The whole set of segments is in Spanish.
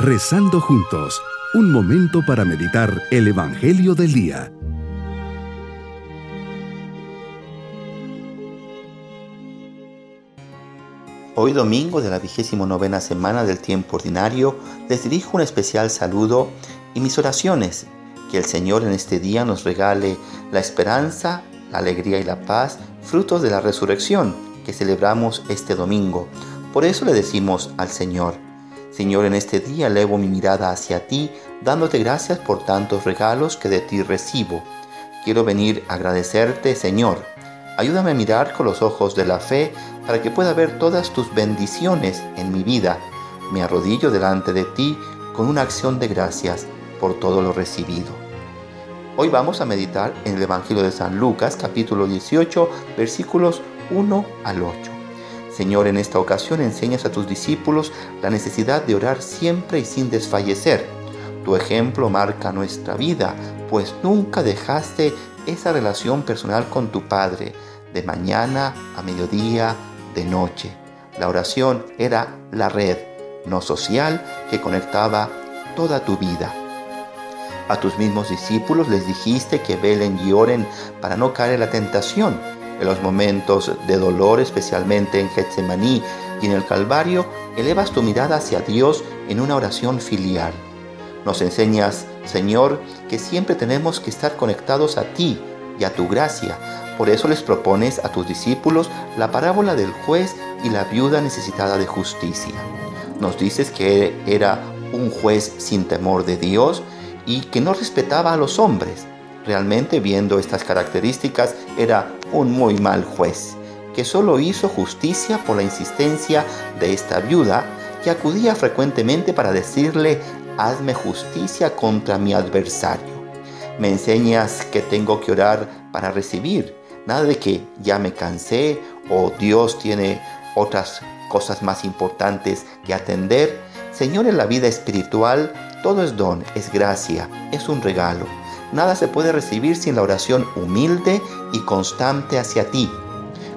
Rezando juntos, un momento para meditar el Evangelio del Día. Hoy domingo de la vigésimo novena semana del tiempo ordinario, les dirijo un especial saludo y mis oraciones. Que el Señor en este día nos regale la esperanza, la alegría y la paz, frutos de la resurrección que celebramos este domingo. Por eso le decimos al Señor, Señor, en este día elevo mi mirada hacia ti, dándote gracias por tantos regalos que de ti recibo. Quiero venir a agradecerte, Señor. Ayúdame a mirar con los ojos de la fe para que pueda ver todas tus bendiciones en mi vida. Me arrodillo delante de ti con una acción de gracias por todo lo recibido. Hoy vamos a meditar en el Evangelio de San Lucas, capítulo 18, versículos 1 al 8. Señor, en esta ocasión enseñas a tus discípulos la necesidad de orar siempre y sin desfallecer. Tu ejemplo marca nuestra vida, pues nunca dejaste esa relación personal con tu Padre, de mañana a mediodía, de noche. La oración era la red, no social, que conectaba toda tu vida. A tus mismos discípulos les dijiste que velen y oren para no caer en la tentación en los momentos de dolor, especialmente en Getsemaní y en el Calvario, elevas tu mirada hacia Dios en una oración filial. Nos enseñas, Señor, que siempre tenemos que estar conectados a ti y a tu gracia. Por eso les propones a tus discípulos la parábola del juez y la viuda necesitada de justicia. Nos dices que era un juez sin temor de Dios y que no respetaba a los hombres. Realmente viendo estas características era un muy mal juez, que solo hizo justicia por la insistencia de esta viuda que acudía frecuentemente para decirle, hazme justicia contra mi adversario. Me enseñas que tengo que orar para recibir, nada de que ya me cansé o Dios tiene otras cosas más importantes que atender. Señor, en la vida espiritual todo es don, es gracia, es un regalo. Nada se puede recibir sin la oración humilde y constante hacia ti.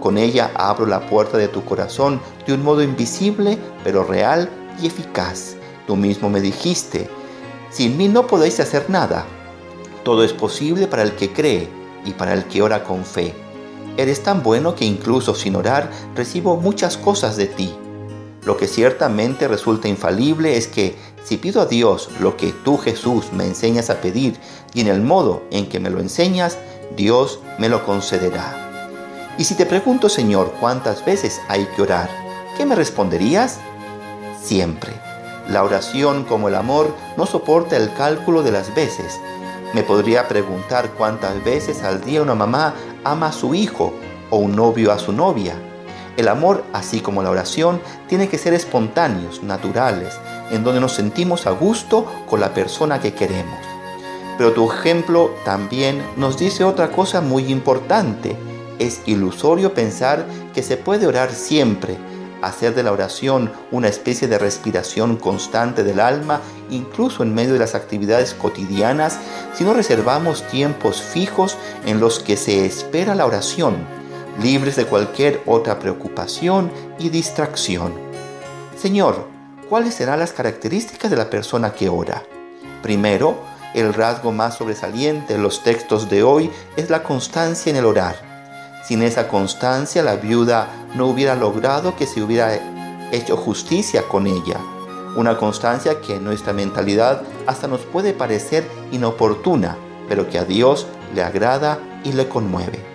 Con ella abro la puerta de tu corazón de un modo invisible, pero real y eficaz. Tú mismo me dijiste, sin mí no podéis hacer nada. Todo es posible para el que cree y para el que ora con fe. Eres tan bueno que incluso sin orar recibo muchas cosas de ti. Lo que ciertamente resulta infalible es que si pido a Dios lo que tú Jesús me enseñas a pedir y en el modo en que me lo enseñas, Dios me lo concederá. Y si te pregunto, Señor, cuántas veces hay que orar, ¿qué me responderías? Siempre. La oración, como el amor, no soporta el cálculo de las veces. Me podría preguntar cuántas veces al día una mamá ama a su hijo o un novio a su novia el amor, así como la oración, tiene que ser espontáneos, naturales, en donde nos sentimos a gusto con la persona que queremos. Pero tu ejemplo también nos dice otra cosa muy importante. Es ilusorio pensar que se puede orar siempre, hacer de la oración una especie de respiración constante del alma, incluso en medio de las actividades cotidianas, si no reservamos tiempos fijos en los que se espera la oración libres de cualquier otra preocupación y distracción. Señor, ¿cuáles serán las características de la persona que ora? Primero, el rasgo más sobresaliente en los textos de hoy es la constancia en el orar. Sin esa constancia, la viuda no hubiera logrado que se hubiera hecho justicia con ella. Una constancia que en nuestra mentalidad hasta nos puede parecer inoportuna, pero que a Dios le agrada y le conmueve.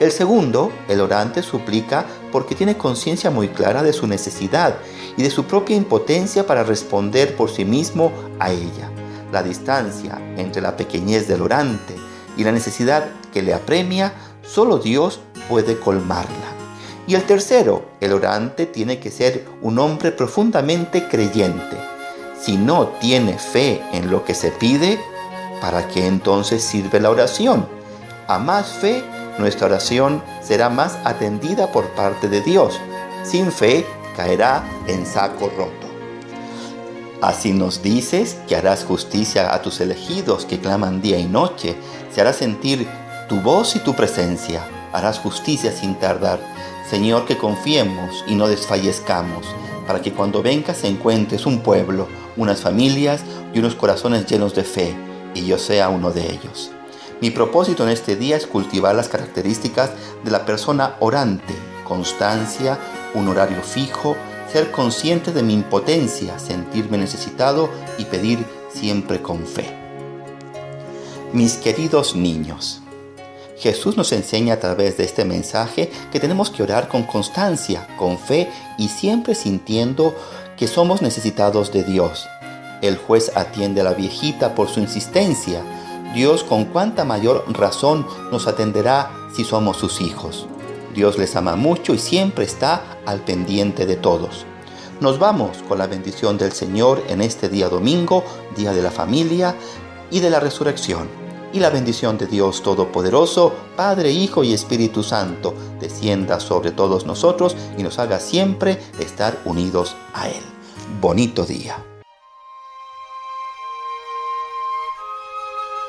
El segundo, el orante, suplica porque tiene conciencia muy clara de su necesidad y de su propia impotencia para responder por sí mismo a ella. La distancia entre la pequeñez del orante y la necesidad que le apremia, solo Dios puede colmarla. Y el tercero, el orante tiene que ser un hombre profundamente creyente. Si no tiene fe en lo que se pide, ¿para qué entonces sirve la oración? A más fe, nuestra oración será más atendida por parte de Dios. Sin fe caerá en saco roto. Así nos dices que harás justicia a tus elegidos que claman día y noche. Se hará sentir tu voz y tu presencia. Harás justicia sin tardar. Señor, que confiemos y no desfallezcamos, para que cuando vengas encuentres un pueblo, unas familias y unos corazones llenos de fe, y yo sea uno de ellos. Mi propósito en este día es cultivar las características de la persona orante, constancia, un horario fijo, ser consciente de mi impotencia, sentirme necesitado y pedir siempre con fe. Mis queridos niños, Jesús nos enseña a través de este mensaje que tenemos que orar con constancia, con fe y siempre sintiendo que somos necesitados de Dios. El juez atiende a la viejita por su insistencia. Dios con cuánta mayor razón nos atenderá si somos sus hijos. Dios les ama mucho y siempre está al pendiente de todos. Nos vamos con la bendición del Señor en este día domingo, día de la familia y de la resurrección y la bendición de Dios Todopoderoso, Padre, Hijo y Espíritu Santo, descienda sobre todos nosotros y nos haga siempre estar unidos a Él. Bonito día.